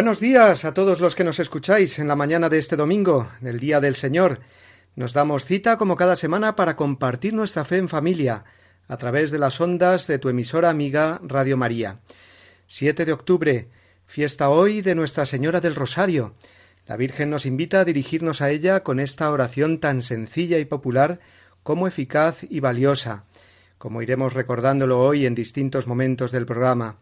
Buenos días a todos los que nos escucháis en la mañana de este domingo, del Día del Señor. Nos damos cita como cada semana para compartir nuestra fe en familia a través de las ondas de tu emisora amiga Radio María. 7 de octubre, fiesta hoy de Nuestra Señora del Rosario. La Virgen nos invita a dirigirnos a ella con esta oración tan sencilla y popular como eficaz y valiosa, como iremos recordándolo hoy en distintos momentos del programa.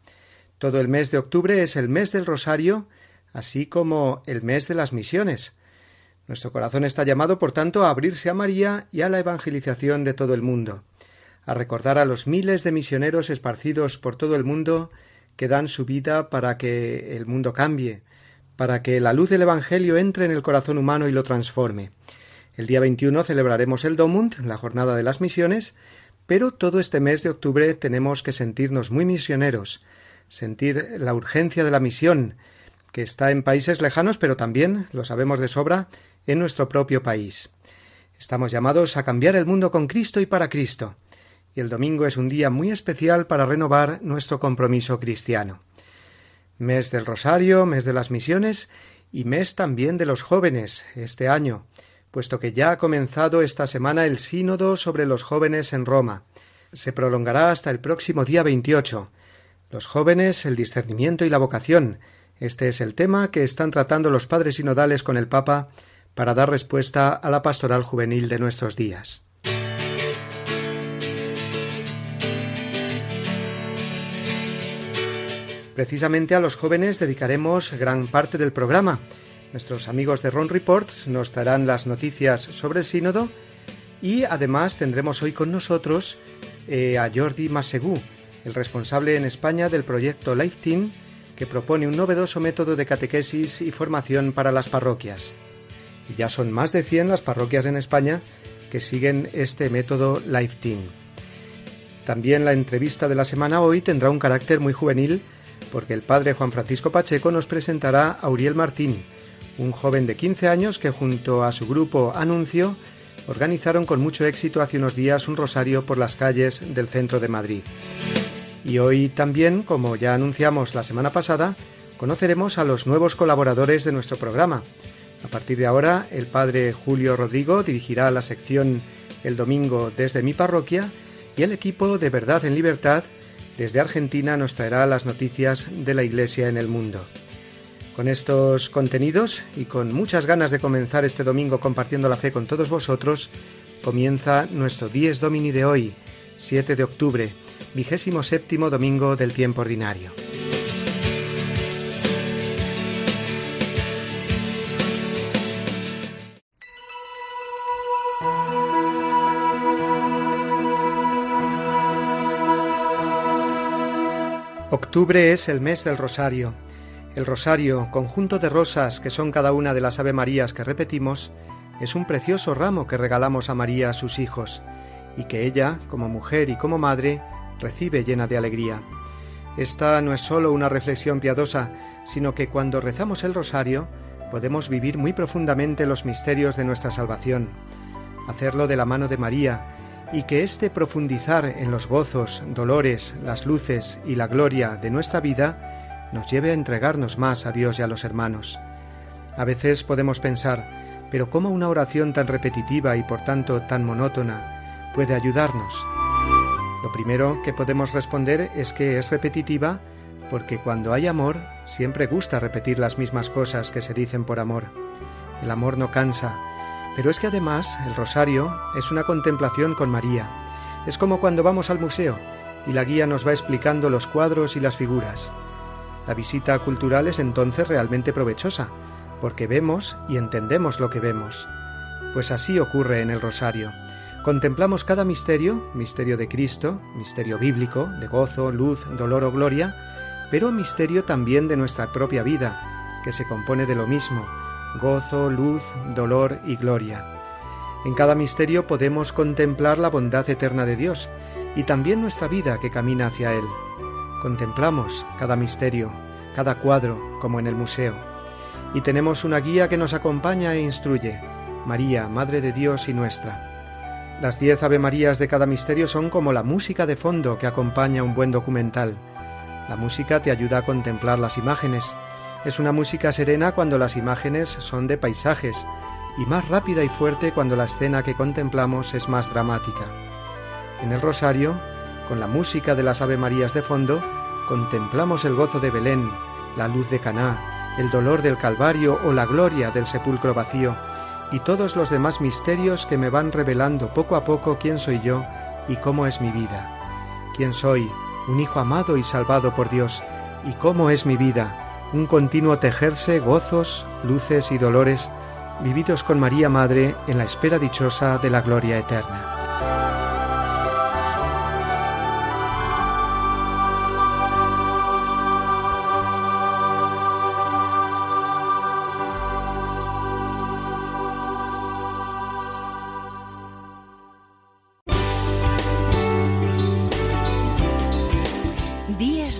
Todo el mes de octubre es el mes del Rosario, así como el mes de las misiones. Nuestro corazón está llamado, por tanto, a abrirse a María y a la evangelización de todo el mundo, a recordar a los miles de misioneros esparcidos por todo el mundo que dan su vida para que el mundo cambie, para que la luz del Evangelio entre en el corazón humano y lo transforme. El día 21 celebraremos el Domund, la jornada de las misiones, pero todo este mes de octubre tenemos que sentirnos muy misioneros, sentir la urgencia de la misión, que está en países lejanos, pero también, lo sabemos de sobra, en nuestro propio país. Estamos llamados a cambiar el mundo con Cristo y para Cristo, y el domingo es un día muy especial para renovar nuestro compromiso cristiano. Mes del Rosario, mes de las misiones y mes también de los jóvenes este año, puesto que ya ha comenzado esta semana el sínodo sobre los jóvenes en Roma. Se prolongará hasta el próximo día 28, los jóvenes, el discernimiento y la vocación. Este es el tema que están tratando los padres sinodales con el Papa para dar respuesta a la pastoral juvenil de nuestros días. Precisamente a los jóvenes dedicaremos gran parte del programa. Nuestros amigos de Ron Reports nos traerán las noticias sobre el sínodo y además tendremos hoy con nosotros eh, a Jordi Masegú, el responsable en España del proyecto Life Team, que propone un novedoso método de catequesis y formación para las parroquias. Y ya son más de 100 las parroquias en España que siguen este método Life Team. También la entrevista de la semana hoy tendrá un carácter muy juvenil porque el padre Juan Francisco Pacheco nos presentará a Uriel Martín, un joven de 15 años que junto a su grupo Anuncio organizaron con mucho éxito hace unos días un rosario por las calles del centro de Madrid. Y hoy también, como ya anunciamos la semana pasada, conoceremos a los nuevos colaboradores de nuestro programa. A partir de ahora, el padre Julio Rodrigo dirigirá la sección El Domingo desde mi parroquia y el equipo de Verdad en Libertad desde Argentina nos traerá las noticias de la Iglesia en el mundo. Con estos contenidos y con muchas ganas de comenzar este domingo compartiendo la fe con todos vosotros, comienza nuestro Dies Domini de hoy, 7 de octubre, vigésimo séptimo domingo del tiempo ordinario. Octubre es el mes del rosario. El rosario, conjunto de rosas que son cada una de las Ave Marías que repetimos, es un precioso ramo que regalamos a María a sus hijos, y que ella, como mujer y como madre, recibe llena de alegría. Esta no es sólo una reflexión piadosa, sino que cuando rezamos el rosario podemos vivir muy profundamente los misterios de nuestra salvación, hacerlo de la mano de María, y que este profundizar en los gozos, dolores, las luces y la gloria de nuestra vida nos lleve a entregarnos más a Dios y a los hermanos. A veces podemos pensar, pero ¿cómo una oración tan repetitiva y por tanto tan monótona puede ayudarnos? Lo primero que podemos responder es que es repetitiva porque cuando hay amor siempre gusta repetir las mismas cosas que se dicen por amor. El amor no cansa, pero es que además el rosario es una contemplación con María. Es como cuando vamos al museo y la guía nos va explicando los cuadros y las figuras. La visita cultural es entonces realmente provechosa, porque vemos y entendemos lo que vemos. Pues así ocurre en el rosario Contemplamos cada misterio, misterio de Cristo, misterio bíblico, de gozo, luz, dolor o gloria, pero misterio también de nuestra propia vida, que se compone de lo mismo, gozo, luz, dolor y gloria. En cada misterio podemos contemplar la bondad eterna de Dios y también nuestra vida que camina hacia Él. Contemplamos cada misterio, cada cuadro, como en el museo, y tenemos una guía que nos acompaña e instruye, María, Madre de Dios y nuestra. Las diez Ave Marías de cada misterio son como la música de fondo que acompaña un buen documental. La música te ayuda a contemplar las imágenes. Es una música serena cuando las imágenes son de paisajes y más rápida y fuerte cuando la escena que contemplamos es más dramática. En el rosario, con la música de las Ave Marías de fondo, contemplamos el gozo de Belén, la luz de Caná, el dolor del Calvario o la gloria del sepulcro vacío y todos los demás misterios que me van revelando poco a poco quién soy yo y cómo es mi vida. ¿Quién soy? Un hijo amado y salvado por Dios. ¿Y cómo es mi vida? Un continuo tejerse gozos, luces y dolores, vividos con María Madre en la espera dichosa de la gloria eterna.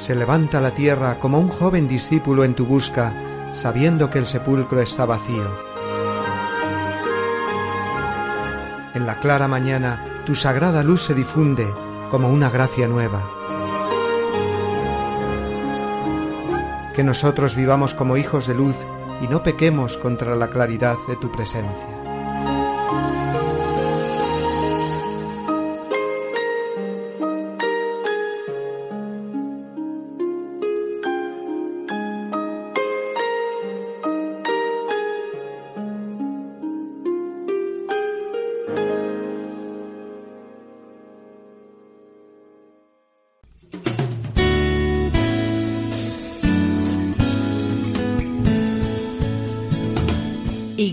Se levanta la tierra como un joven discípulo en tu busca, sabiendo que el sepulcro está vacío. En la clara mañana tu sagrada luz se difunde como una gracia nueva. Que nosotros vivamos como hijos de luz y no pequemos contra la claridad de tu presencia.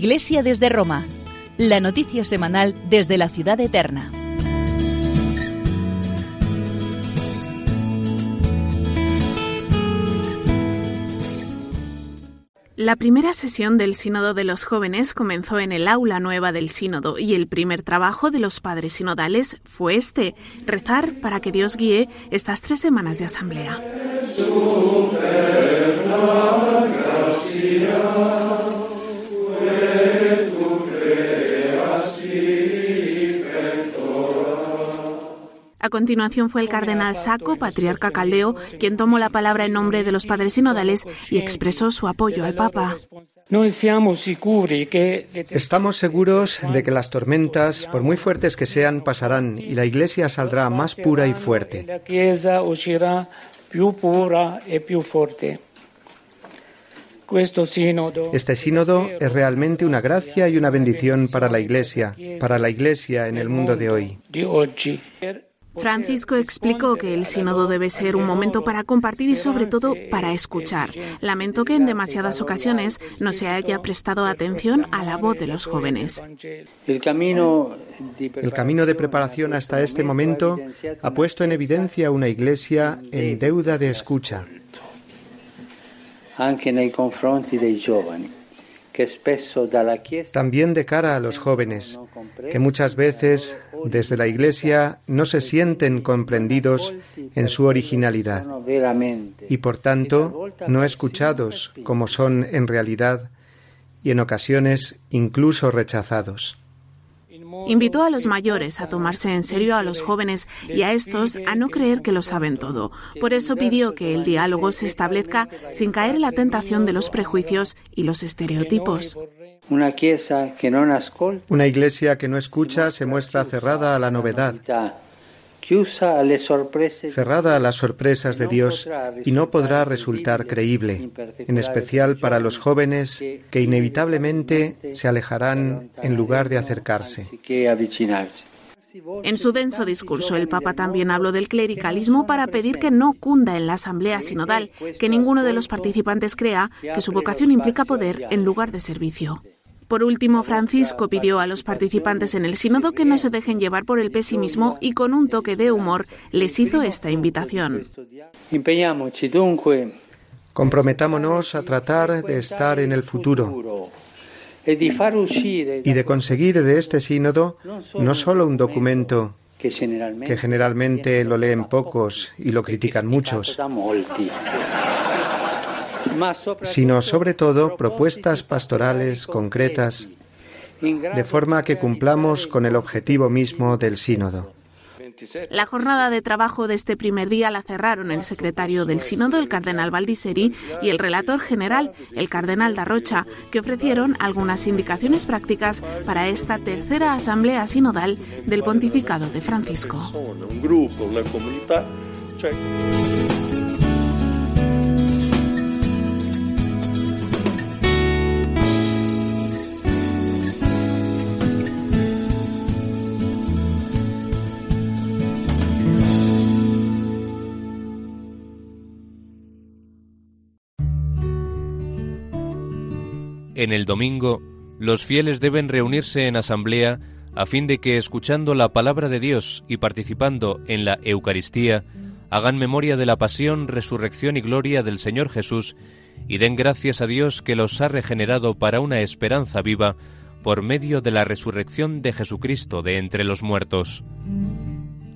Iglesia desde Roma, la noticia semanal desde la ciudad eterna. La primera sesión del Sínodo de los Jóvenes comenzó en el aula nueva del Sínodo y el primer trabajo de los padres sinodales fue este, rezar para que Dios guíe estas tres semanas de asamblea. A continuación fue el cardenal Saco, patriarca caldeo, quien tomó la palabra en nombre de los padres sinodales y expresó su apoyo al Papa. Estamos seguros de que las tormentas, por muy fuertes que sean, pasarán y la Iglesia saldrá más pura y fuerte. Este sínodo es realmente una gracia y una bendición para la Iglesia, para la Iglesia en el mundo de hoy. Francisco explicó que el sínodo debe ser un momento para compartir y sobre todo para escuchar. Lamento que en demasiadas ocasiones no se haya prestado atención a la voz de los jóvenes. El camino de preparación hasta este momento ha puesto en evidencia una iglesia en deuda de escucha. También de cara a los jóvenes, que muchas veces desde la Iglesia no se sienten comprendidos en su originalidad. y por tanto no escuchados como son en realidad y en ocasiones incluso rechazados. Invitó a los mayores a tomarse en serio a los jóvenes y a estos a no creer que lo saben todo. Por eso pidió que el diálogo se establezca sin caer en la tentación de los prejuicios y los estereotipos. Una iglesia que no escucha se muestra cerrada a la novedad cerrada a las sorpresas de Dios y no podrá resultar creíble, en especial para los jóvenes que inevitablemente se alejarán en lugar de acercarse. En su denso discurso, el Papa también habló del clericalismo para pedir que no cunda en la Asamblea Sinodal, que ninguno de los participantes crea que su vocación implica poder en lugar de servicio. Por último, Francisco pidió a los participantes en el sínodo que no se dejen llevar por el pesimismo y con un toque de humor les hizo esta invitación. Comprometámonos a tratar de estar en el futuro y de conseguir de este sínodo no solo un documento que generalmente lo leen pocos y lo critican muchos, sino sobre todo propuestas pastorales concretas, de forma que cumplamos con el objetivo mismo del sínodo. La jornada de trabajo de este primer día la cerraron el secretario del sínodo, el cardenal Valdiseri, y el relator general, el cardenal Darrocha, que ofrecieron algunas indicaciones prácticas para esta tercera asamblea sinodal del pontificado de Francisco. En el domingo, los fieles deben reunirse en asamblea a fin de que, escuchando la palabra de Dios y participando en la Eucaristía, hagan memoria de la pasión, resurrección y gloria del Señor Jesús y den gracias a Dios que los ha regenerado para una esperanza viva por medio de la resurrección de Jesucristo de entre los muertos.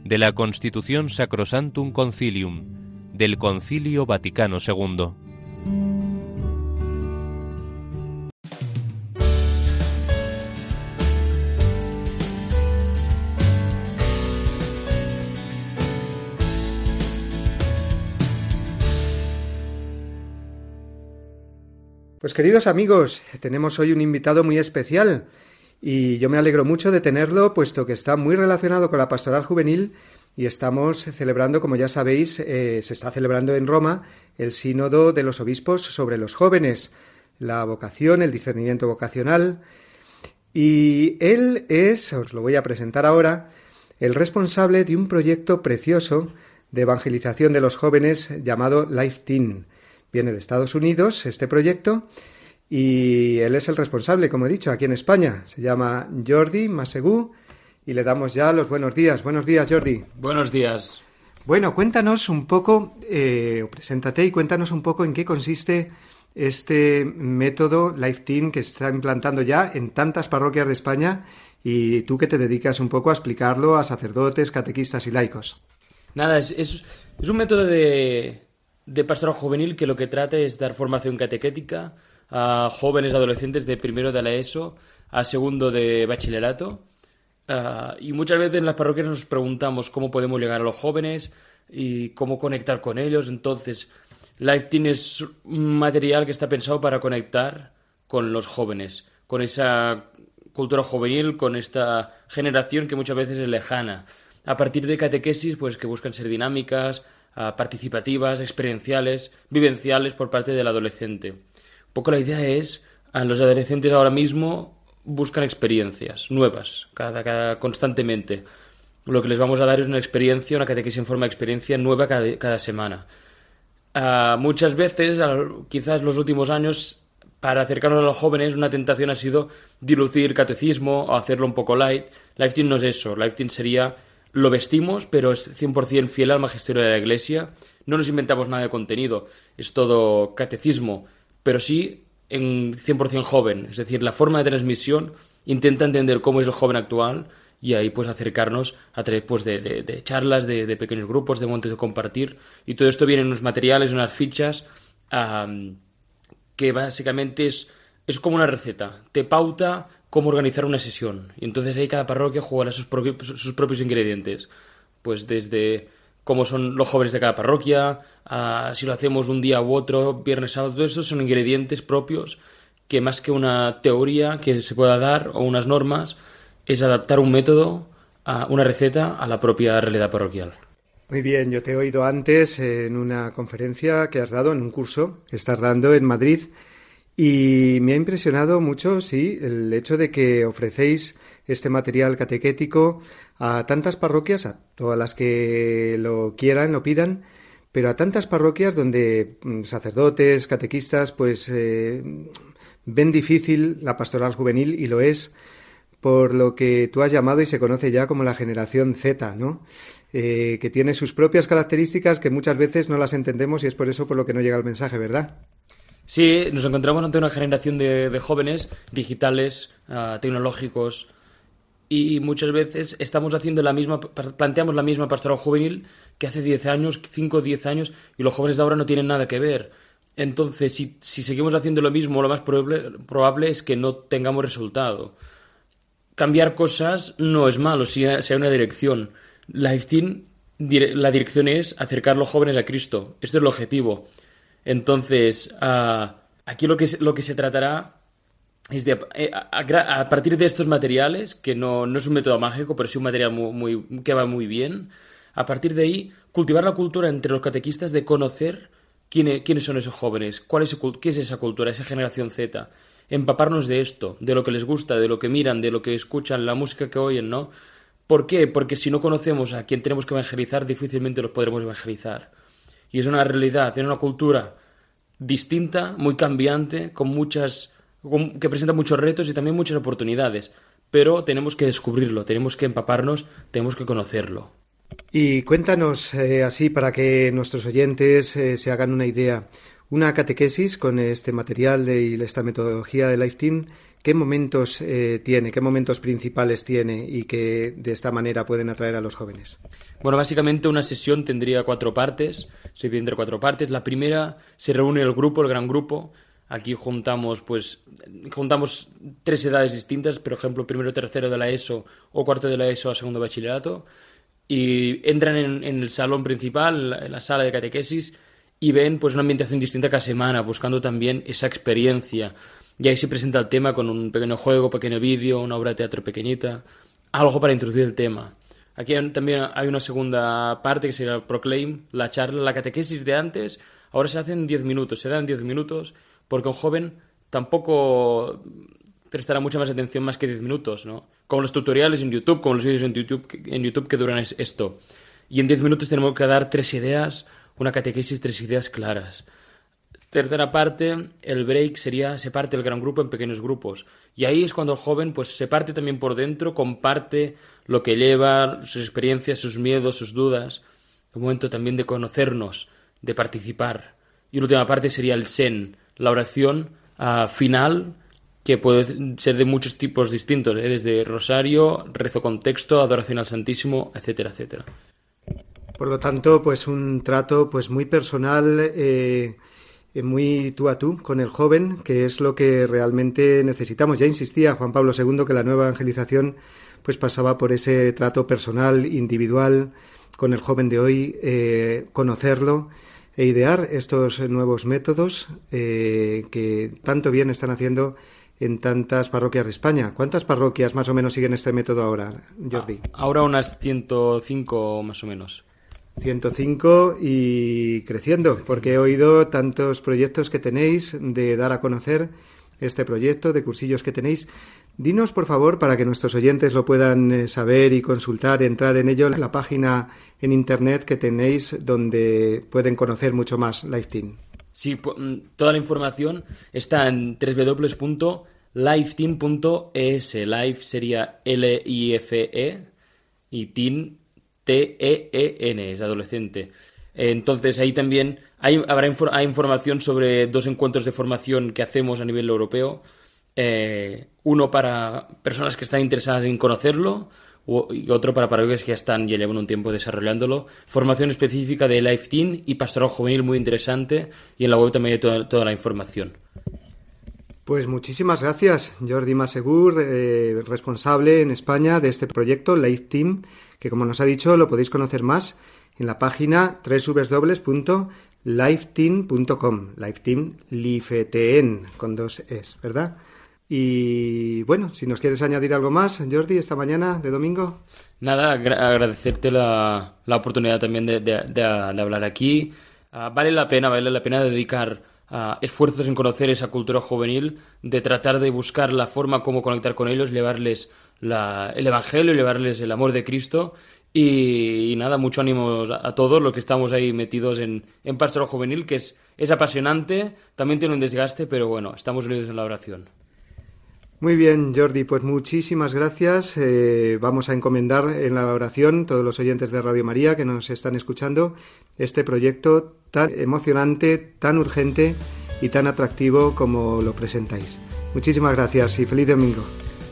De la Constitución Sacrosantum Concilium, del Concilio Vaticano II. Pues queridos amigos, tenemos hoy un invitado muy especial y yo me alegro mucho de tenerlo, puesto que está muy relacionado con la pastoral juvenil y estamos celebrando, como ya sabéis, eh, se está celebrando en Roma el sínodo de los obispos sobre los jóvenes, la vocación, el discernimiento vocacional. Y él es, os lo voy a presentar ahora, el responsable de un proyecto precioso de evangelización de los jóvenes llamado Life Teen. Viene de Estados Unidos este proyecto y él es el responsable, como he dicho, aquí en España. Se llama Jordi Masegú y le damos ya los buenos días. Buenos días, Jordi. Buenos días. Bueno, cuéntanos un poco, eh, preséntate y cuéntanos un poco en qué consiste este método Life Team que se está implantando ya en tantas parroquias de España y tú que te dedicas un poco a explicarlo a sacerdotes, catequistas y laicos. Nada, es, es un método de, de pastoral juvenil que lo que trata es dar formación catequética a jóvenes adolescentes de primero de la ESO a segundo de bachillerato. Ah, y muchas veces en las parroquias nos preguntamos cómo podemos llegar a los jóvenes y cómo conectar con ellos. Entonces, Life Team es un material que está pensado para conectar con los jóvenes, con esa cultura juvenil, con esta generación que muchas veces es lejana. A partir de catequesis, pues que buscan ser dinámicas, participativas, experienciales, vivenciales por parte del adolescente. Un poco la idea es, a los adolescentes ahora mismo buscan experiencias nuevas, cada, constantemente. Lo que les vamos a dar es una experiencia, una catequesis en forma de experiencia nueva cada, semana. muchas veces, quizás los últimos años, para acercarnos a los jóvenes, una tentación ha sido dilucir catecismo o hacerlo un poco light. Life no es eso. Life sería lo vestimos, pero es 100% fiel al magisterio de la Iglesia. No nos inventamos nada de contenido, es todo catecismo, pero sí en 100% joven, es decir, la forma de transmisión intenta entender cómo es el joven actual y ahí pues acercarnos a través pues, de, charlas, de, pequeños grupos, de montes de compartir. Y todo esto viene en unos materiales, unas fichas que básicamente es, es como una receta, te pauta cómo organizar una sesión y entonces ahí cada parroquia juega sus, propios ingredientes, pues desde cómo son los jóvenes de cada parroquia, si lo hacemos un día u otro, viernes, sábado, todo eso son ingredientes propios que más que una teoría que se pueda dar o unas normas, es adaptar un método, a una receta a la propia realidad parroquial. Muy bien, yo te he oído antes en una conferencia que has dado, en un curso que estás dando en Madrid, y me ha impresionado mucho, sí, el hecho de que ofrecéis este material catequético a tantas parroquias, a todas las que lo quieran, lo pidan, pero a tantas parroquias donde mm, sacerdotes, catequistas, pues eh, ven difícil la pastoral juvenil y lo es por lo que tú has llamado y se conoce ya como la generación Z, ¿no? Eh, que tiene sus propias características que muchas veces no las entendemos y es por eso por lo que no llega el mensaje, ¿verdad? Sí, nos encontramos ante una generación de, jóvenes digitales, ah, tecnológicos, y muchas veces estamos haciendo la misma, planteamos la misma pastoral juvenil que hace 10 años, 5 o 10 años, y los jóvenes de ahora no tienen nada que ver. Entonces, si, seguimos haciendo lo mismo, lo más probable, es que no tengamos resultado. Cambiar cosas no es malo, si hay una dirección. Team, la dirección es acercar a los jóvenes a Cristo. Este es el objetivo. Entonces, ah, aquí lo que, se tratará es de, eh, a, partir de estos materiales, que no, no, es un método mágico, pero sí un material muy, que va muy bien, a partir de ahí, cultivar la cultura entre los catequistas de conocer quiénes, quiénes son esos jóvenes, cuál es, qué es esa cultura, esa generación Z, empaparnos de esto, de lo que les gusta, de lo que miran, de lo que escuchan, la música que oyen, ¿no? ¿Por qué? Porque si no conocemos a quién tenemos que evangelizar, difícilmente los podremos evangelizar. Y es una realidad, tiene una cultura distinta, muy cambiante, con muchas que presenta muchos retos y también muchas oportunidades, pero tenemos que descubrirlo, tenemos que empaparnos, tenemos que conocerlo. Y cuéntanos eh, así para que nuestros oyentes eh, se hagan una idea, una catequesis con este material de, y esta metodología de Life Team, ¿qué momentos eh, tiene, qué momentos principales tiene y que de esta manera pueden atraer a los jóvenes? Bueno, básicamente una sesión tendría cuatro partes, se divide entre cuatro partes. La primera se reúne el grupo, el gran grupo, Aquí juntamos, pues, juntamos tres edades distintas, por ejemplo, primero, tercero de la ESO o cuarto de la ESO a segundo bachillerato, y entran en, el salón principal, en la sala de catequesis, y ven pues una ambientación distinta cada semana, buscando también esa experiencia. Y ahí se presenta el tema con un pequeño juego, pequeño vídeo, una obra de teatro pequeñita, algo para introducir el tema. Aquí también hay una segunda parte que sería el Proclaim, la charla, la catequesis de antes, ahora se hace en 10 minutos, se dan 10 minutos porque un joven tampoco prestará mucha más atención más que 10 minutos, ¿no? Como los tutoriales en YouTube, como los vídeos en YouTube, en YouTube que duran esto. Y en 10 minutos tenemos que dar tres ideas, una catequesis, tres ideas claras. Tercera parte, el break sería, se parte el gran grupo en pequeños grupos. Y ahí es cuando el joven pues se parte también por dentro, comparte lo que lleva, sus experiencias, sus miedos, sus dudas. Un momento también de conocernos, de participar. Y la última parte sería el sen, la oración ah, final, que puede ser de muchos tipos distintos, ¿eh? desde rosario, rezo con texto, adoración al Santísimo, etcétera, etcétera. Por lo tanto, pues un trato pues muy personal, eh, muy tú a tú con el joven, que es lo que realmente necesitamos. Ya insistía Juan Pablo II que la nueva evangelización pues pasaba por ese trato personal, individual, con el joven de hoy, eh, conocerlo e idear estos nuevos métodos eh, que tanto bien están haciendo en tantas parroquias de España. ¿Cuántas parroquias más o menos siguen este método ahora, Jordi? Ahora unas 105 más o menos. 105 y creciendo, porque he oído tantos proyectos que tenéis de dar a conocer este proyecto, de cursillos que tenéis. Dinos, por favor, para que nuestros oyentes lo puedan eh, saber y consultar, entrar en ello, la página en Internet que tenéis donde pueden conocer mucho más LifeTeam. Sí, mm, toda la información está en www.lifeteam.es. Life sería L-I-F-E y Teen T-E-E-N, es adolescente. entonces ahí también hay, habrá información sobre dos encuentros de formación que hacemos a nivel europeo. Eh, uno para personas que están interesadas en conocerlo y otro para parroquias que ya están ya llevan un tiempo desarrollándolo. Formación específica de Life Team y Pastoral Juvenil muy interesante y en la web también hay toda, toda la información. Pues muchísimas gracias, Jordi Masegur, eh, responsable en España de este proyecto Life Team, que como nos ha dicho lo podéis conocer más en la página www.lifeteam.com. Lifeteam, Lifeten, con dos es, ¿verdad? Y bueno, si nos quieres añadir algo más, Jordi, esta mañana de domingo. Nada, agradecerte la, la, oportunidad también de, de, hablar aquí. Ah, vale la pena, vale la pena dedicar ah, esfuerzos en conocer esa cultura juvenil, de tratar de buscar la forma como conectar con ellos, llevarles el Evangelio, llevarles el amor de Cristo y, nada, mucho ánimo a todos los que estamos ahí metidos en, en Pastoral Juvenil, que es, es apasionante, también tiene un desgaste, pero bueno, estamos unidos en la oración. Muy bien, Jordi, pues muchísimas gracias. Eh, vamos a encomendar en la oración todos los oyentes de Radio María que nos están escuchando este proyecto tan emocionante, tan urgente y tan atractivo como lo presentáis. Muchísimas gracias y feliz domingo.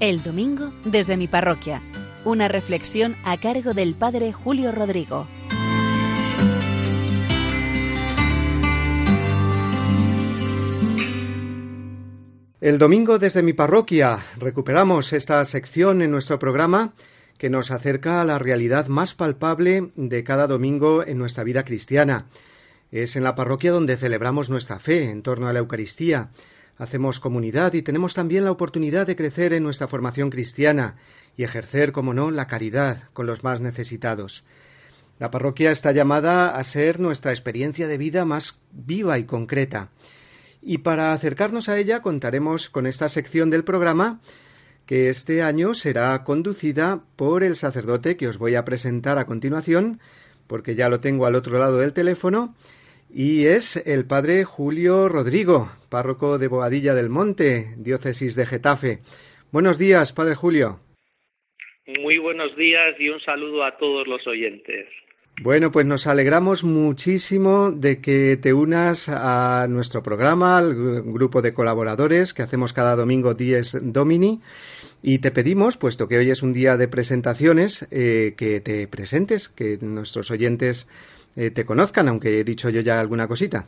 El domingo desde mi parroquia. Una reflexión a cargo del Padre Julio Rodrigo. El domingo desde mi parroquia recuperamos esta sección en nuestro programa que nos acerca a la realidad más palpable de cada domingo en nuestra vida cristiana. Es en la parroquia donde celebramos nuestra fe en torno a la Eucaristía. Hacemos comunidad y tenemos también la oportunidad de crecer en nuestra formación cristiana y ejercer, como no, la caridad con los más necesitados. La parroquia está llamada a ser nuestra experiencia de vida más viva y concreta. Y para acercarnos a ella contaremos con esta sección del programa que este año será conducida por el sacerdote que os voy a presentar a continuación, porque ya lo tengo al otro lado del teléfono, y es el padre Julio Rodrigo, párroco de Boadilla del Monte, diócesis de Getafe. Buenos días, padre Julio. Muy buenos días y un saludo a todos los oyentes. Bueno, pues nos alegramos muchísimo de que te unas a nuestro programa, al grupo de colaboradores que hacemos cada domingo 10 Domini. Y te pedimos, puesto que hoy es un día de presentaciones, eh, que te presentes, que nuestros oyentes eh, te conozcan, aunque he dicho yo ya alguna cosita.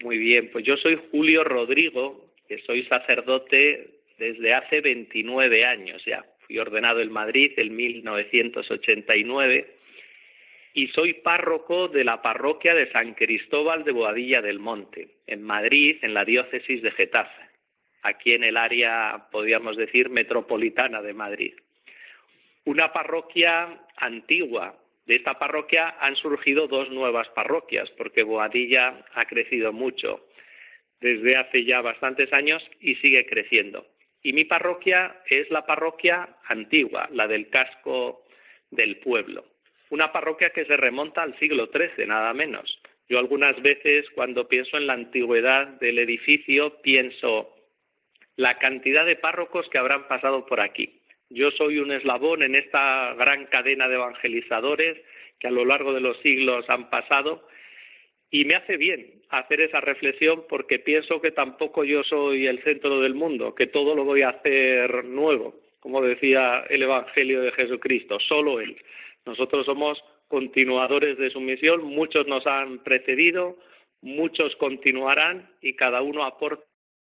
Muy bien, pues yo soy Julio Rodrigo, que soy sacerdote desde hace 29 años ya. Fui ordenado en Madrid en 1989 y soy párroco de la parroquia de San Cristóbal de Boadilla del Monte, en Madrid, en la diócesis de Getafe, aquí en el área, podríamos decir, metropolitana de Madrid. Una parroquia antigua. De esta parroquia han surgido dos nuevas parroquias, porque Boadilla ha crecido mucho desde hace ya bastantes años y sigue creciendo. Y mi parroquia es la parroquia antigua, la del casco del pueblo una parroquia que se remonta al siglo XIII, nada menos. Yo algunas veces cuando pienso en la antigüedad del edificio pienso la cantidad de párrocos que habrán pasado por aquí. Yo soy un eslabón en esta gran cadena de evangelizadores que a lo largo de los siglos han pasado y me hace bien hacer esa reflexión porque pienso que tampoco yo soy el centro del mundo, que todo lo voy a hacer nuevo, como decía el Evangelio de Jesucristo, solo Él. Nosotros somos continuadores de su misión, muchos nos han precedido, muchos continuarán y cada uno aporta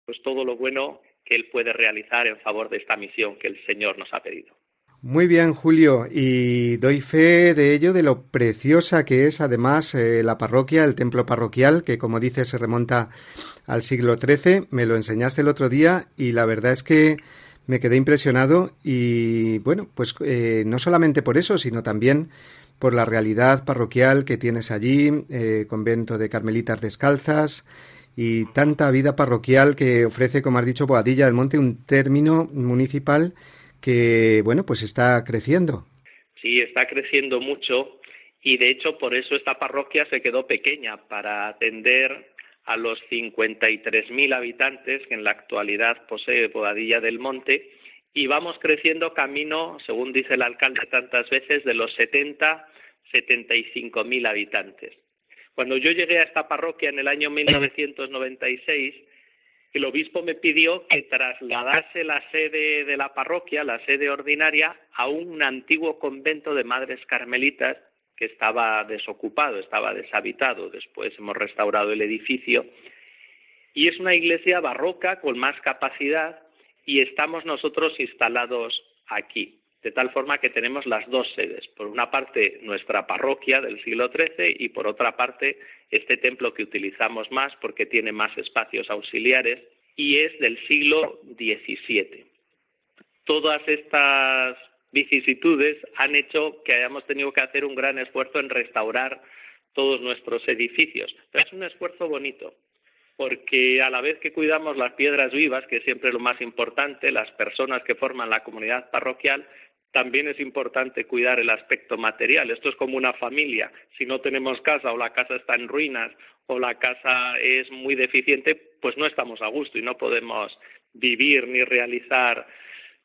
pues todo lo bueno que él puede realizar en favor de esta misión que el Señor nos ha pedido. Muy bien, Julio, y doy fe de ello, de lo preciosa que es además eh, la parroquia, el templo parroquial, que como dices se remonta al siglo XIII. Me lo enseñaste el otro día y la verdad es que me quedé impresionado y bueno, pues eh, no solamente por eso, sino también por la realidad parroquial que tienes allí, eh, convento de Carmelitas Descalzas y tanta vida parroquial que ofrece, como has dicho, Boadilla del Monte, un término municipal que, bueno, pues está creciendo. Sí, está creciendo mucho y de hecho por eso esta parroquia se quedó pequeña para atender a los 53.000 habitantes que en la actualidad posee Boadilla del Monte y vamos creciendo camino, según dice el alcalde tantas veces, de los 70, 75.000 habitantes. Cuando yo llegué a esta parroquia en el año 1996, el obispo me pidió que trasladase la sede de la parroquia, la sede ordinaria, a un antiguo convento de madres carmelitas que estaba desocupado, estaba deshabitado. Después hemos restaurado el edificio. Y es una iglesia barroca con más capacidad y estamos nosotros instalados aquí. De tal forma que tenemos las dos sedes. Por una parte, nuestra parroquia del siglo XIII y por otra parte, este templo que utilizamos más porque tiene más espacios auxiliares y es del siglo XVII. Todas estas vicisitudes han hecho que hayamos tenido que hacer un gran esfuerzo en restaurar todos nuestros edificios. Pero es un esfuerzo bonito, porque a la vez que cuidamos las piedras vivas, que es siempre lo más importante, las personas que forman la comunidad parroquial, también es importante cuidar el aspecto material. Esto es como una familia. Si no tenemos casa o la casa está en ruinas o la casa es muy deficiente, pues no estamos a gusto y no podemos vivir ni realizar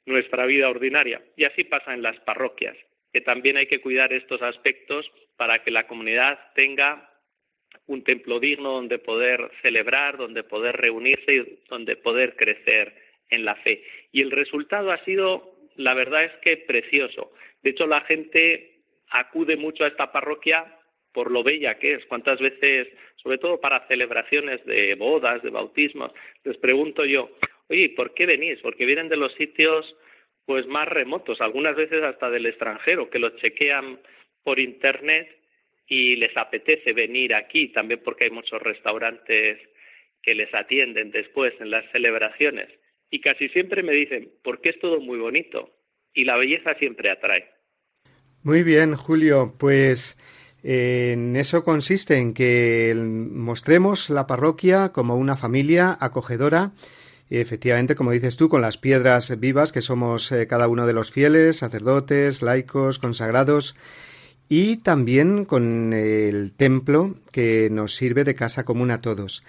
nuestra vida ordinaria. Y así pasa en las parroquias, que también hay que cuidar estos aspectos para que la comunidad tenga un templo digno donde poder celebrar, donde poder reunirse y donde poder crecer en la fe. Y el resultado ha sido, la verdad es que precioso. De hecho, la gente acude mucho a esta parroquia por lo bella que es. ¿Cuántas veces, sobre todo para celebraciones de bodas, de bautismos, les pregunto yo, oye, ¿por qué venís? Porque vienen de los sitios pues más remotos, algunas veces hasta del extranjero, que los chequean por internet y les apetece venir aquí, también porque hay muchos restaurantes que les atienden después en las celebraciones. Y casi siempre me dicen, porque es todo muy bonito y la belleza siempre atrae. Muy bien, Julio, pues en eso consiste en que mostremos la parroquia como una familia acogedora efectivamente, como dices tú, con las piedras vivas que somos eh, cada uno de los fieles, sacerdotes, laicos, consagrados, y también con el templo que nos sirve de casa común a todos.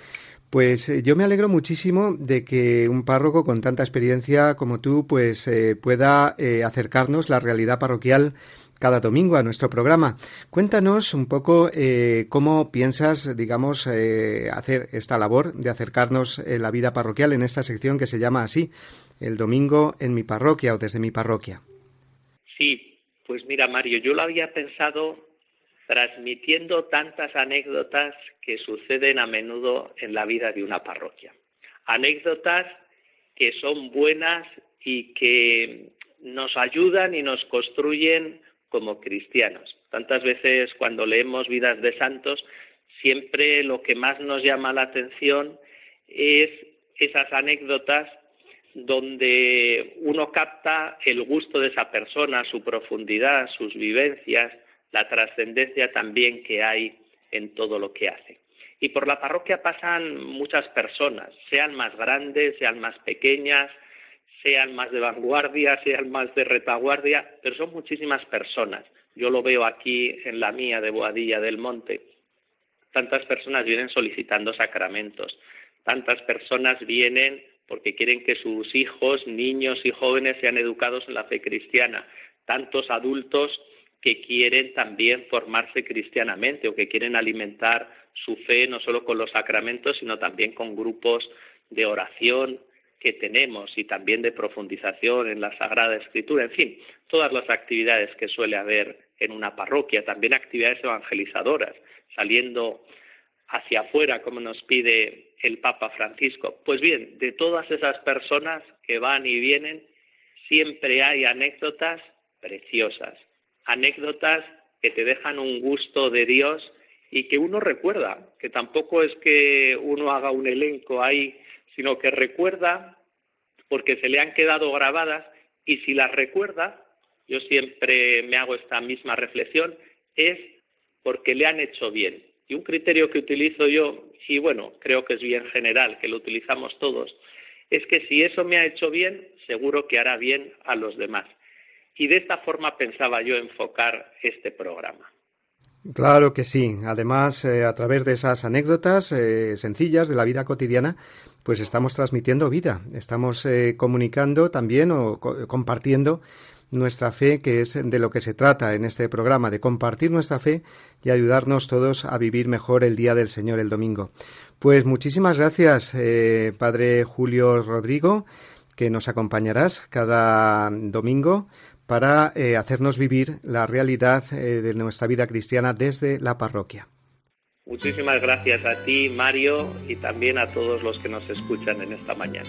Pues eh, yo me alegro muchísimo de que un párroco con tanta experiencia como tú pues eh, pueda acercarnos la realidad parroquial cada domingo a nuestro programa. Cuéntanos un poco eh, cómo piensas, digamos, eh, hacer esta labor de acercarnos la vida parroquial en esta sección que se llama así, el domingo en mi parroquia o desde mi parroquia. Sí, pues mira, Mario, yo lo había pensado transmitiendo tantas anécdotas que suceden a menudo en la vida de una parroquia. Anécdotas que son buenas y que nos ayudan y nos construyen como cristianos. Tantas veces cuando leemos vidas de santos, siempre lo que más nos llama la atención es esas anécdotas donde uno capta el gusto de esa persona, su profundidad, sus vivencias, la trascendencia también que hay en todo lo que hace. Y por la parroquia pasan muchas personas, sean más grandes, sean más pequeñas, sean más de vanguardia, sean más de retaguardia, pero son muchísimas personas. Yo lo veo aquí en la mía de Boadilla del Monte. Tantas personas vienen solicitando sacramentos, tantas personas vienen porque quieren que sus hijos, niños y jóvenes sean educados en la fe cristiana, tantos adultos que quieren también formarse cristianamente o que quieren alimentar su fe no solo con los sacramentos, sino también con grupos de oración, que tenemos y también de profundización en la Sagrada Escritura, en fin, todas las actividades que suele haber en una parroquia, también actividades evangelizadoras, saliendo hacia afuera, como nos pide el Papa Francisco. Pues bien, de todas esas personas que van y vienen, siempre hay anécdotas preciosas, anécdotas que te dejan un gusto de Dios y que uno recuerda, que tampoco es que uno haga un elenco ahí sino que recuerda porque se le han quedado grabadas y si las recuerda, yo siempre me hago esta misma reflexión, es porque le han hecho bien. Y un criterio que utilizo yo, y bueno, creo que es bien general, que lo utilizamos todos, es que si eso me ha hecho bien, seguro que hará bien a los demás. Y de esta forma pensaba yo enfocar este programa. Claro que sí. Además, eh, a través de esas anécdotas eh, sencillas de la vida cotidiana, pues estamos transmitiendo vida, estamos eh, comunicando también o compartiendo nuestra fe, que es de lo que se trata en este programa, de compartir nuestra fe y ayudarnos todos a vivir mejor el día del Señor el domingo. Pues muchísimas gracias, Padre Julio Rodrigo, que nos acompañarás cada domingo para eh, hacernos vivir la realidad eh, de nuestra vida cristiana desde la parroquia. Muchísimas gracias a ti, Mario, y también a todos los que nos escuchan en esta mañana.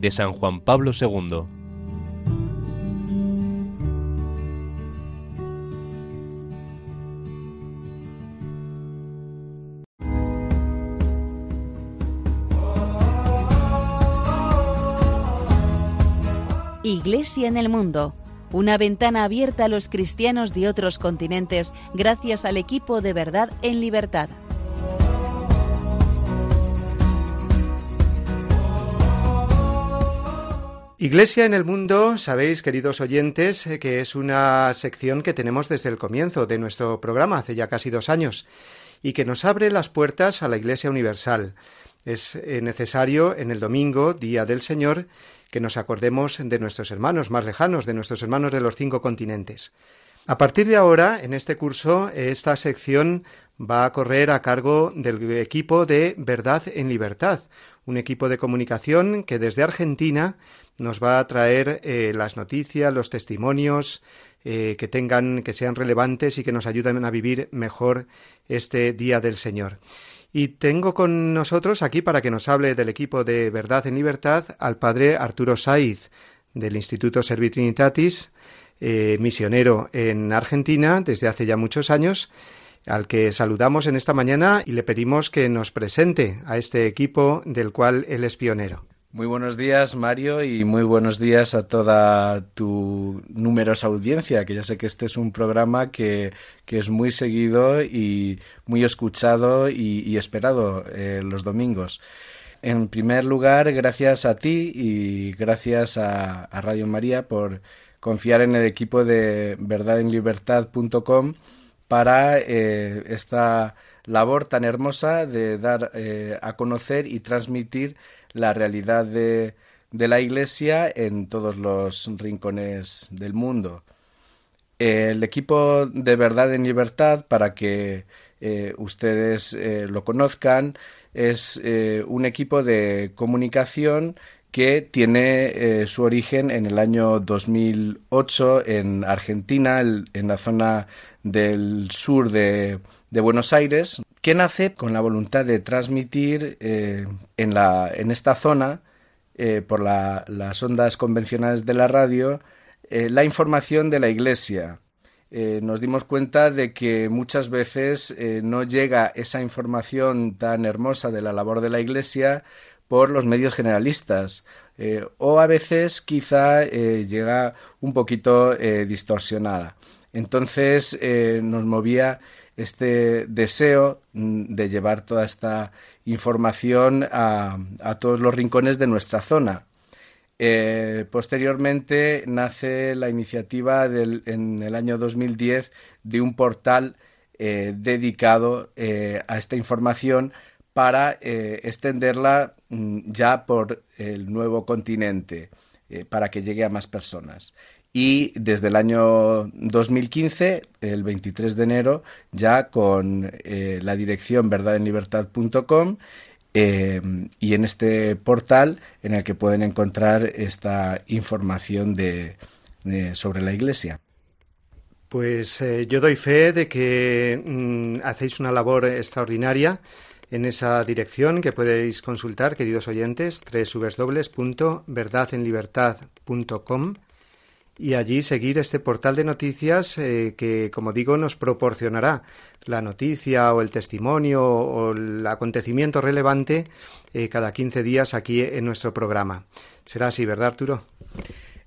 de San Juan Pablo II. Iglesia en el mundo, una ventana abierta a los cristianos de otros continentes gracias al equipo de verdad en libertad. Iglesia en el mundo, sabéis, queridos oyentes, eh, que es una sección que tenemos desde el comienzo de nuestro programa, hace ya casi dos años, y que nos abre las puertas a la Iglesia Universal. Es eh, necesario en el domingo, Día del Señor, que nos acordemos de nuestros hermanos más lejanos, de nuestros hermanos de los cinco continentes. A partir de ahora, en este curso, esta sección va a correr a cargo del equipo de Verdad en Libertad, un equipo de comunicación que desde Argentina nos va a traer eh, las noticias, los testimonios eh, que tengan, que sean relevantes y que nos ayuden a vivir mejor este día del Señor. Y tengo con nosotros aquí para que nos hable del equipo de Verdad en Libertad al padre Arturo Saiz del Instituto Servitrinitatis, eh, misionero en Argentina desde hace ya muchos años, al que saludamos en esta mañana y le pedimos que nos presente a este equipo del cual él es pionero. Muy buenos días, Mario, y muy buenos días a toda tu numerosa audiencia, que ya sé que este es un programa que, es muy seguido y muy escuchado y, esperado eh, los domingos. En primer lugar, gracias a ti y gracias a, Radio María por confiar en el equipo de verdadenlibertad.com para eh, esta labor tan hermosa de dar eh, a conocer y transmitir la realidad de, de la Iglesia en todos los rincones del mundo. El equipo de Verdad en Libertad, para que eh, ustedes lo conozcan, es un equipo de comunicación que tiene su origen en el año 2008 en Argentina, en la zona del sur de, Buenos Aires, que nace con la voluntad de transmitir eh, en, esta zona, eh, por las ondas convencionales de la radio, eh, la información de la Iglesia. nos dimos cuenta de que muchas veces no llega esa información tan hermosa de la labor de la Iglesia por los medios generalistas o a veces quizá llega un poquito distorsionada. Entonces nos movía este deseo mm, de llevar toda esta información a, todos los rincones de nuestra zona. Eh, posteriormente nace la iniciativa en el año 2010 de un portal eh, dedicado eh, a esta información para eh, extenderla mm, ya por el nuevo continente, eh, para que llegue a más personas. Y desde el año 2015, el 23 de enero, ya con eh, la dirección verdadenlibertad.com y en este portal en el que pueden encontrar esta información de, sobre la Iglesia. Pues yo doy fe de que mm, hacéis una labor extraordinaria en esa dirección que podéis consultar, queridos oyentes, www.verdadenlibertad.com y allí seguir este portal de noticias eh, que, como digo, nos proporcionará la noticia o el testimonio o el acontecimiento relevante eh, cada 15 días aquí en nuestro programa. Será así, ¿verdad, Arturo?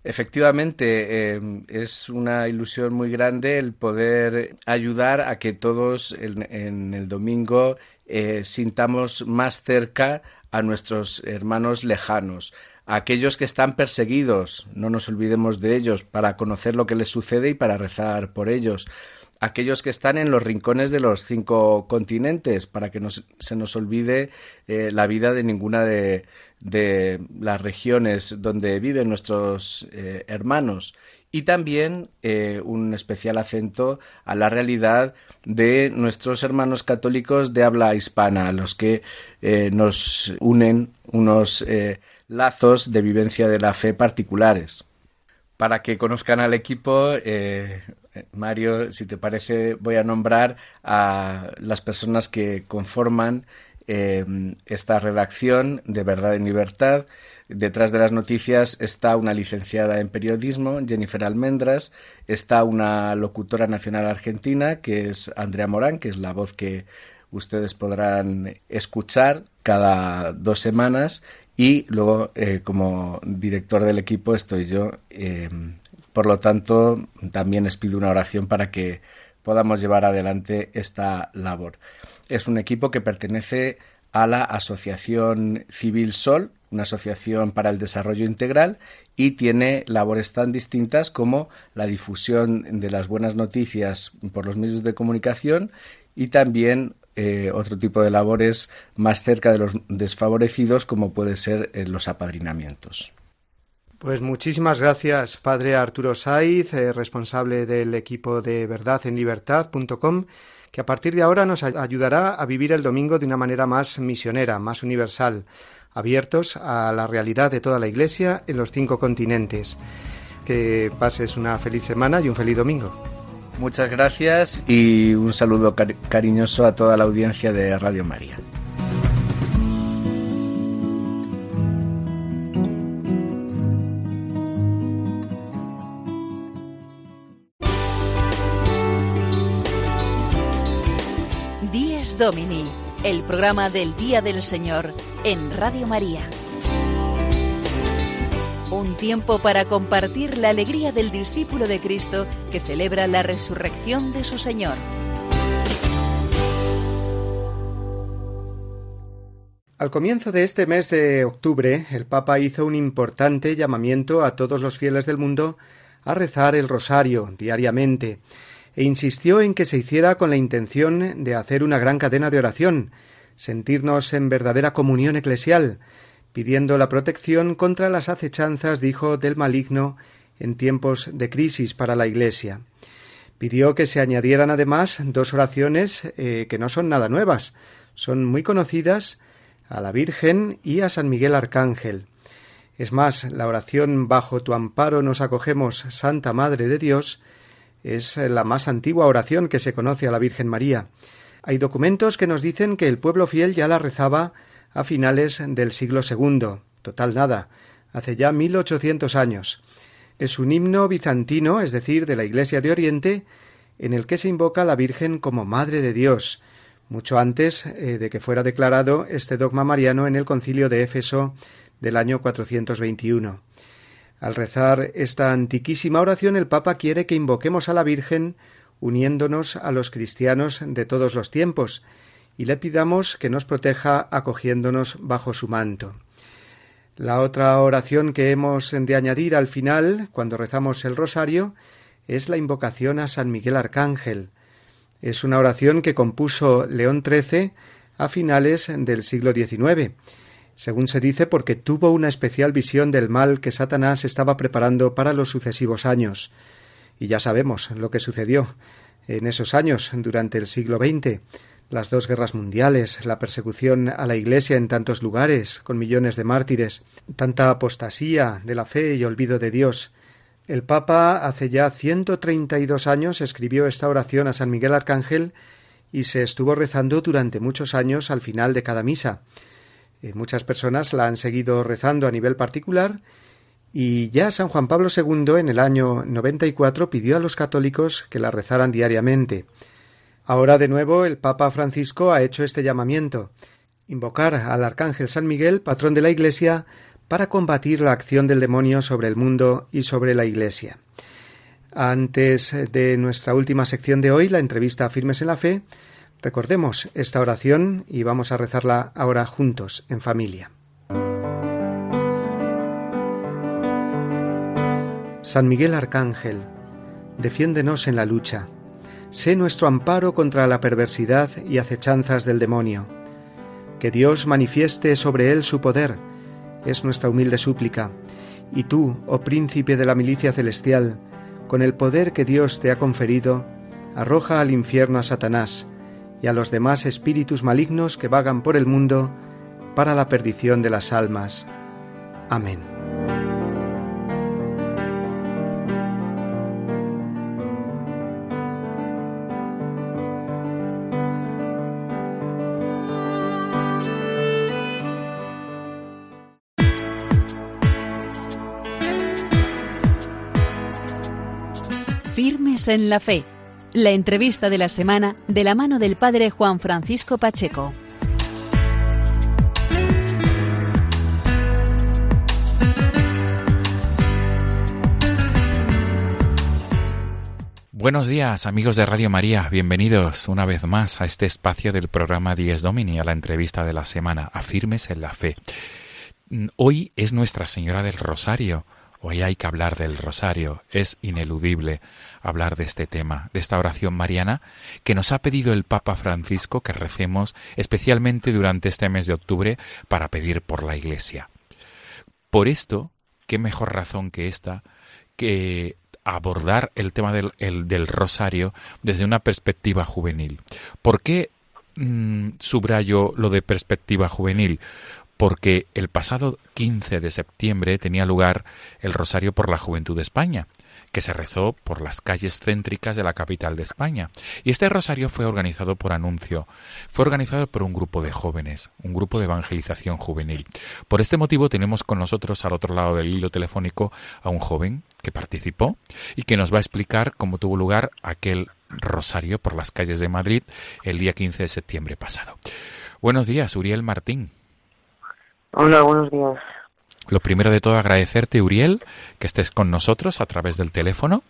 Efectivamente, eh, es una ilusión muy grande el poder ayudar a que todos en el domingo eh, sintamos más cerca a nuestros hermanos lejanos, a aquellos que están perseguidos, no nos olvidemos de ellos, para conocer lo que les sucede y para rezar por ellos, aquellos que están en los rincones de los cinco continentes, para que no se nos olvide eh, la vida de ninguna de, las regiones donde viven nuestros eh, hermanos y también eh, un especial acento a la realidad de nuestros hermanos católicos de habla hispana, a los que eh, nos unen unos eh, lazos de vivencia de la fe particulares. Para que conozcan al equipo, Mario, si te parece, voy a nombrar a las personas que conforman esta redacción de Verdad en Libertad, Detrás de las noticias está una licenciada en periodismo, Jennifer Almendras, está una locutora nacional argentina, que es Andrea Morán, que es la voz que ustedes podrán escuchar cada dos semanas, y luego eh, como director del equipo estoy yo. Eh, por lo tanto, también les pido una oración para que podamos llevar adelante esta labor. Es un equipo que pertenece a la Asociación Civil Sol, una asociación para el desarrollo integral y tiene labores tan distintas como la difusión de las buenas noticias por los medios de comunicación y también eh, otro tipo de labores más cerca de los desfavorecidos como puede ser eh, los apadrinamientos. Pues muchísimas gracias, Padre Arturo Saiz, eh, responsable del equipo de Verdad en Libertad.com, que a partir de ahora nos ayudará a vivir el domingo de una manera más misionera, más universal, abiertos a la realidad de toda la Iglesia en los cinco continentes. Que pases una feliz semana y un feliz domingo. Muchas gracias y un saludo cariñoso a toda la audiencia de Radio María. Díez Domini el programa del Día del Señor en Radio María. Un tiempo para compartir la alegría del discípulo de Cristo que celebra la resurrección de su Señor. Al comienzo de este mes de octubre, el Papa hizo un importante llamamiento a todos los fieles del mundo a rezar el rosario diariamente e insistió en que se hiciera con la intención de hacer una gran cadena de oración, sentirnos en verdadera comunión eclesial, pidiendo la protección contra las acechanzas, dijo, del maligno en tiempos de crisis para la Iglesia. Pidió que se añadieran además dos oraciones eh, que no son nada nuevas, son muy conocidas a la Virgen y a San Miguel Arcángel. Es más, la oración Bajo tu amparo nos acogemos, Santa Madre de Dios, es la más antigua oración que se conoce a la Virgen María. Hay documentos que nos dicen que el pueblo fiel ya la rezaba a finales del siglo II. Total nada, hace ya mil ochocientos años. Es un himno bizantino, es decir, de la Iglesia de Oriente, en el que se invoca a la Virgen como Madre de Dios, mucho antes eh, de que fuera declarado este dogma mariano en el concilio de Éfeso del año 421. Al rezar esta antiquísima oración el Papa quiere que invoquemos a la Virgen uniéndonos a los cristianos de todos los tiempos y le pidamos que nos proteja acogiéndonos bajo su manto. La otra oración que hemos de añadir al final, cuando rezamos el rosario, es la invocación a San Miguel Arcángel. Es una oración que compuso León XIII a finales del siglo XIX, según se dice porque tuvo una especial visión del mal que Satanás estaba preparando para los sucesivos años. Y ya sabemos lo que sucedió en esos años, durante el siglo XX, las dos guerras mundiales, la persecución a la Iglesia en tantos lugares, con millones de mártires, tanta apostasía de la fe y olvido de Dios. El Papa hace ya ciento treinta y dos años escribió esta oración a San Miguel Arcángel y se estuvo rezando durante muchos años al final de cada misa. Eh, muchas personas la han seguido rezando a nivel particular y ya San Juan Pablo II en el año 94 pidió a los católicos que la rezaran diariamente. Ahora de nuevo el Papa Francisco ha hecho este llamamiento invocar al Arcángel San Miguel, patrón de la Iglesia, para combatir la acción del demonio sobre el mundo y sobre la Iglesia. Antes de nuestra última sección de hoy, la entrevista Firmes en la Fe, recordemos esta oración y vamos a rezarla ahora juntos, en familia. San Miguel Arcángel, defiéndenos en la lucha. Sé nuestro amparo contra la perversidad y acechanzas del demonio. Que Dios manifieste sobre él su poder, es nuestra humilde súplica. Y tú, oh príncipe de la milicia celestial, con el poder que Dios te ha conferido, arroja al infierno a Satanás y a los demás espíritus malignos que vagan por el mundo para la perdición de las almas. Amén. en la Fe, la entrevista de la semana de la mano del Padre Juan Francisco Pacheco. Buenos días amigos de Radio María, bienvenidos una vez más a este espacio del programa Dies Domini, a la entrevista de la semana, Afirmes en la Fe. Hoy es Nuestra Señora del Rosario, Hoy hay que hablar del rosario, es ineludible hablar de este tema, de esta oración mariana que nos ha pedido el Papa Francisco que recemos especialmente durante este mes de octubre para pedir por la Iglesia. Por esto, qué mejor razón que esta que abordar el tema del, del rosario desde una perspectiva juvenil. ¿Por qué mm, subrayo lo de perspectiva juvenil? Porque el pasado 15 de septiembre tenía lugar el Rosario por la Juventud de España, que se rezó por las calles céntricas de la capital de España. Y este rosario fue organizado por anuncio, fue organizado por un grupo de jóvenes, un grupo de evangelización juvenil. Por este motivo tenemos con nosotros al otro lado del hilo telefónico a un joven que participó y que nos va a explicar cómo tuvo lugar aquel rosario por las calles de Madrid el día 15 de septiembre pasado. Buenos días, Uriel Martín. Hola, buenos días. Lo primero de todo, agradecerte, Uriel, que estés con nosotros a través del teléfono.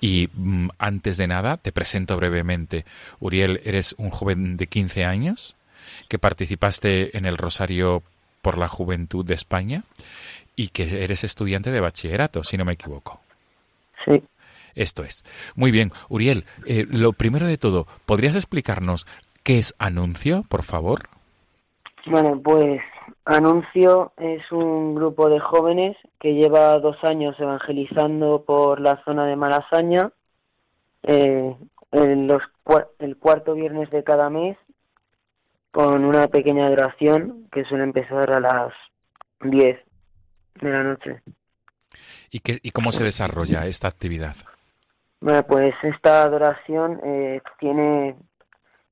Y mm, antes de nada, te presento brevemente. Uriel, eres un joven de 15 años que participaste en el Rosario por la Juventud de España y que eres estudiante de bachillerato, si no me equivoco. Sí. Esto es. Muy bien, Uriel, eh, lo primero de todo, ¿podrías explicarnos qué es anuncio, por favor? Bueno, pues Anuncio es un grupo de jóvenes que lleva dos años evangelizando por la zona de Malasaña. Eh, en los, el cuarto viernes de cada mes con una pequeña adoración que suele empezar a las 10 de la noche. ¿Y, qué, y cómo se desarrolla esta actividad? Bueno, pues esta adoración eh, tiene,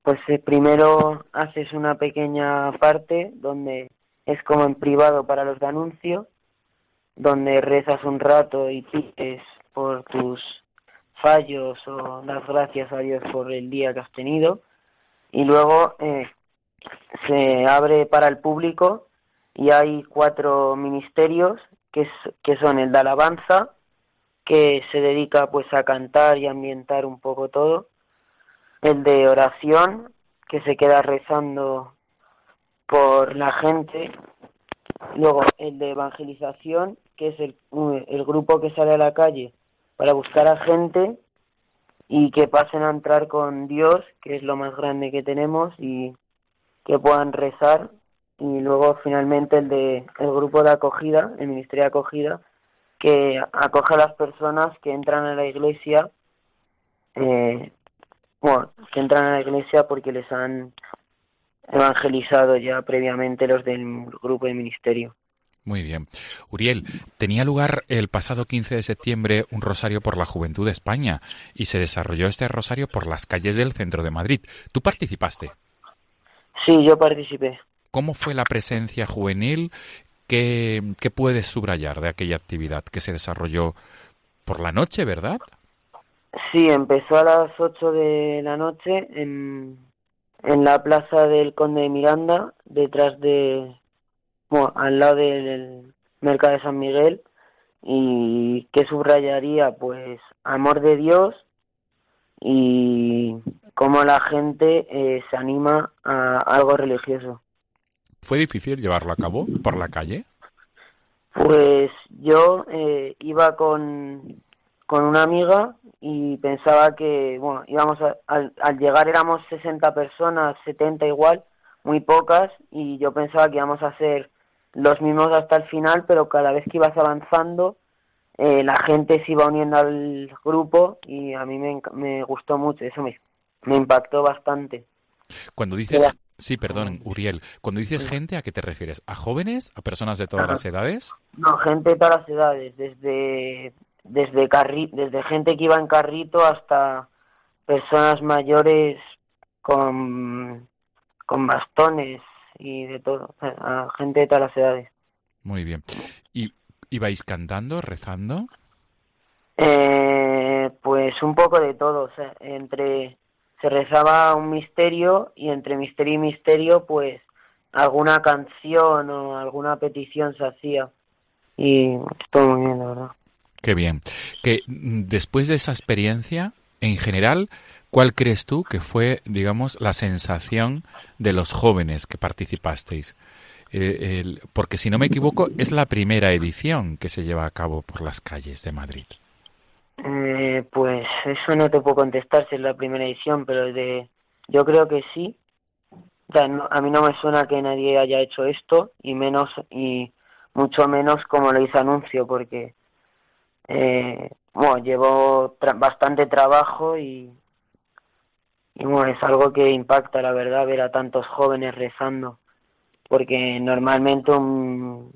pues eh, primero haces una pequeña parte donde es como en privado para los de anuncio, donde rezas un rato y pides por tus fallos o das gracias a Dios por el día que has tenido. Y luego eh, se abre para el público y hay cuatro ministerios que, que son el de alabanza, que se dedica pues a cantar y ambientar un poco todo, el de oración, que se queda rezando por la gente. Luego el de evangelización, que es el, el grupo que sale a la calle para buscar a gente y que pasen a entrar con Dios, que es lo más grande que tenemos, y, que puedan rezar y luego finalmente el de el grupo de acogida, el ministerio de acogida, que acoge a las personas que entran a la iglesia, eh, bueno, que entran a la iglesia porque les han evangelizado ya previamente los del grupo de ministerio. Muy bien. Uriel, tenía lugar el pasado 15 de septiembre un rosario por la juventud de España y se desarrolló este rosario por las calles del centro de Madrid. ¿Tú participaste? Sí, yo participé. ¿Cómo fue la presencia juvenil? ¿Qué, qué puedes subrayar de aquella actividad que se desarrolló por la noche, verdad? Sí, empezó a las 8 de la noche en, en la plaza del Conde de Miranda, detrás de, bueno, al lado del mercado de San Miguel y que subrayaría pues amor de Dios y cómo la gente eh, se anima a algo religioso. ¿Fue difícil llevarlo a cabo por la calle? Pues yo eh, iba con, con una amiga y pensaba que, bueno, íbamos al, al llegar éramos 60 personas, 70 igual, muy pocas, y yo pensaba que íbamos a hacer los mismos hasta el final, pero cada vez que ibas avanzando, eh, la gente se iba uniendo al grupo y a mí me, me gustó mucho, eso me, me impactó bastante. Cuando dices, sí, perdón, Uriel, cuando dices gente, ¿a qué te refieres? ¿A jóvenes? ¿A personas de todas las edades? No, gente de todas las edades, desde, desde, carri desde gente que iba en carrito hasta personas mayores con, con bastones, y de todo, a gente de todas las edades. Muy bien. ¿Y ibais cantando, rezando? Eh, pues un poco de todo, o sea, entre se rezaba un misterio y entre misterio y misterio pues alguna canción o alguna petición se hacía y todo muy bien, la verdad. Qué bien. Que mm, después de esa experiencia, en general, ¿Cuál crees tú que fue, digamos, la sensación de los jóvenes que participasteis? Eh, porque si no me equivoco, es la primera edición que se lleva a cabo por las calles de Madrid. Eh, pues eso no te puedo contestar si es la primera edición, pero de, yo creo que sí. a mí no me suena que nadie haya hecho esto y menos y mucho menos como lo hizo anuncio, porque eh, bueno, llevó bastante trabajo y, y bueno, es algo que impacta, la verdad, ver a tantos jóvenes rezando, porque normalmente un,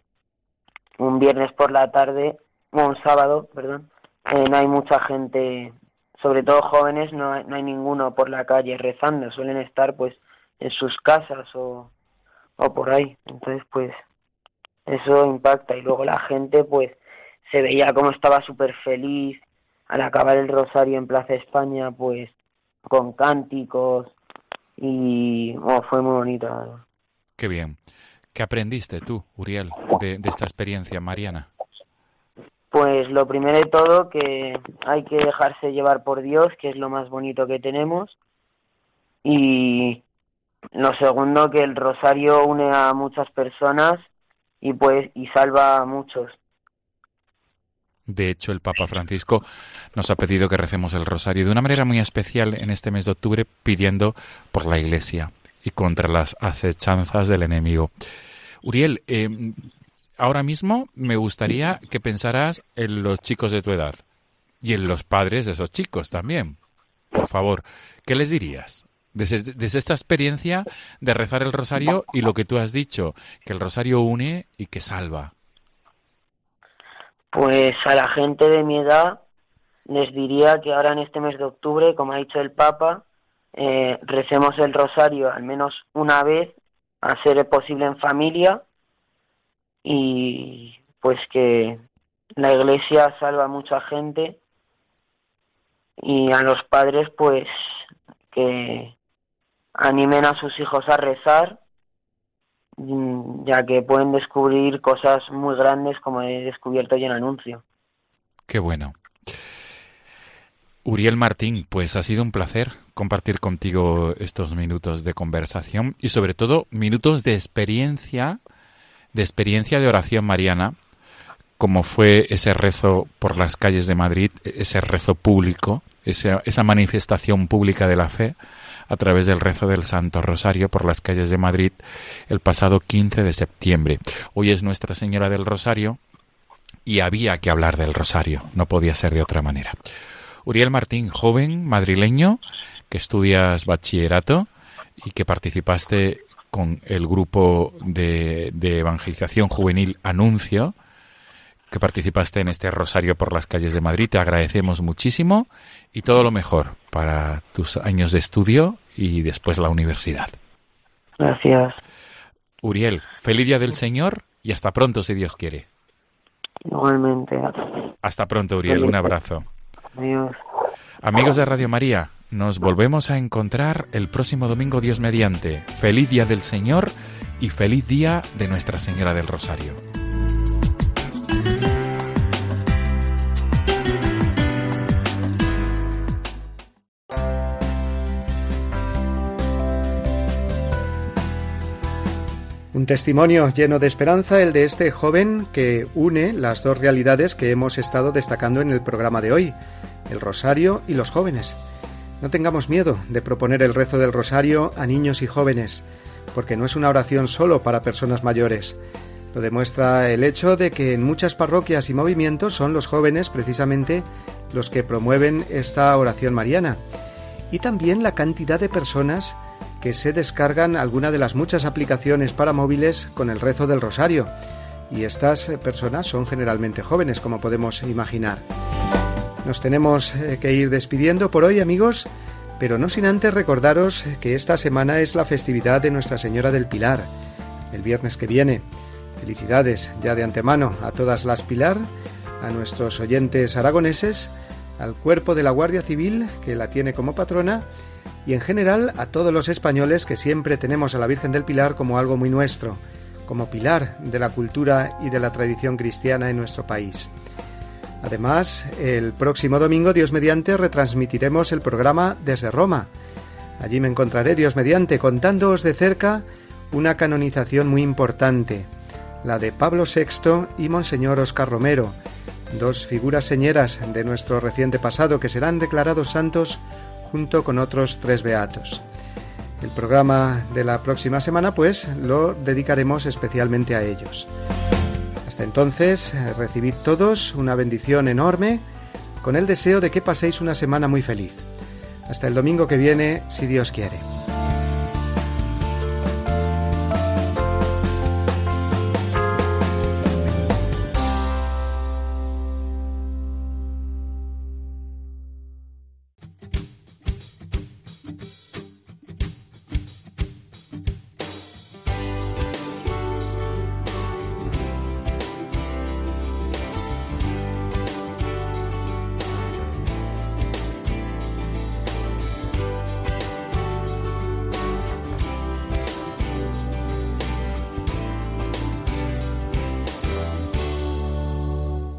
un viernes por la tarde, o un sábado, perdón, eh, no hay mucha gente, sobre todo jóvenes, no hay, no hay ninguno por la calle rezando, suelen estar pues en sus casas o, o por ahí, entonces pues eso impacta y luego la gente pues se veía como estaba súper feliz al acabar el rosario en Plaza España, pues con cánticos y oh, fue muy bonito. Qué bien. ¿Qué aprendiste tú, Uriel, de, de esta experiencia mariana? Pues lo primero de todo que hay que dejarse llevar por Dios, que es lo más bonito que tenemos. Y lo segundo que el rosario une a muchas personas y pues y salva a muchos. De hecho, el Papa Francisco nos ha pedido que recemos el rosario de una manera muy especial en este mes de octubre, pidiendo por la Iglesia y contra las acechanzas del enemigo. Uriel, eh, ahora mismo me gustaría que pensaras en los chicos de tu edad y en los padres de esos chicos también. Por favor, ¿qué les dirías? Desde, desde, esta experiencia de rezar el rosario y lo que tú has dicho, que el rosario une y que salva. Pues a la gente de mi edad les diría que ahora en este mes de octubre, como ha dicho el Papa, eh, recemos el rosario al menos una vez, a ser posible en familia, y pues que la iglesia salva a mucha gente y a los padres pues que animen a sus hijos a rezar ya que pueden descubrir cosas muy grandes como he descubierto hoy en anuncio. Qué bueno. Uriel Martín, pues ha sido un placer compartir contigo estos minutos de conversación y sobre todo minutos de experiencia, de experiencia de oración mariana, como fue ese rezo por las calles de Madrid, ese rezo público, esa, esa manifestación pública de la fe a través del rezo del Santo Rosario por las calles de Madrid el pasado 15 de septiembre. Hoy es Nuestra Señora del Rosario y había que hablar del Rosario, no podía ser de otra manera. Uriel Martín, joven madrileño, que estudias bachillerato y que participaste con el grupo de, de evangelización juvenil Anuncio, que participaste en este Rosario por las calles de Madrid. Te agradecemos muchísimo y todo lo mejor para tus años de estudio y después la universidad. Gracias. Uriel, feliz día del Señor y hasta pronto si Dios quiere. Igualmente. Hasta pronto, Uriel. Un abrazo. Adiós. Amigos de Radio María, nos volvemos a encontrar el próximo domingo Dios mediante. Feliz día del Señor y feliz día de Nuestra Señora del Rosario. Un testimonio lleno de esperanza el de este joven que une las dos realidades que hemos estado destacando en el programa de hoy, el rosario y los jóvenes. No tengamos miedo de proponer el rezo del rosario a niños y jóvenes, porque no es una oración solo para personas mayores. Lo demuestra el hecho de que en muchas parroquias y movimientos son los jóvenes precisamente los que promueven esta oración mariana. Y también la cantidad de personas que se descargan alguna de las muchas aplicaciones para móviles con el rezo del rosario. Y estas eh, personas son generalmente jóvenes, como podemos imaginar. Nos tenemos eh, que ir despidiendo por hoy, amigos, pero no sin antes recordaros que esta semana es la festividad de Nuestra Señora del Pilar, el viernes que viene. Felicidades ya de antemano a todas las Pilar, a nuestros oyentes aragoneses, al cuerpo de la Guardia Civil, que la tiene como patrona, y en general a todos los españoles que siempre tenemos a la Virgen del Pilar como algo muy nuestro, como pilar de la cultura y de la tradición cristiana en nuestro país. Además, el próximo domingo, Dios mediante, retransmitiremos el programa desde Roma. Allí me encontraré, Dios mediante, contándoos de cerca una canonización muy importante, la de Pablo VI y Monseñor Oscar Romero, dos figuras señeras de nuestro reciente pasado que serán declarados santos junto con otros tres beatos. El programa de la próxima semana, pues, lo dedicaremos especialmente a ellos. Hasta entonces, recibid todos una bendición enorme, con el deseo de que paséis una semana muy feliz. Hasta el domingo que viene, si Dios quiere.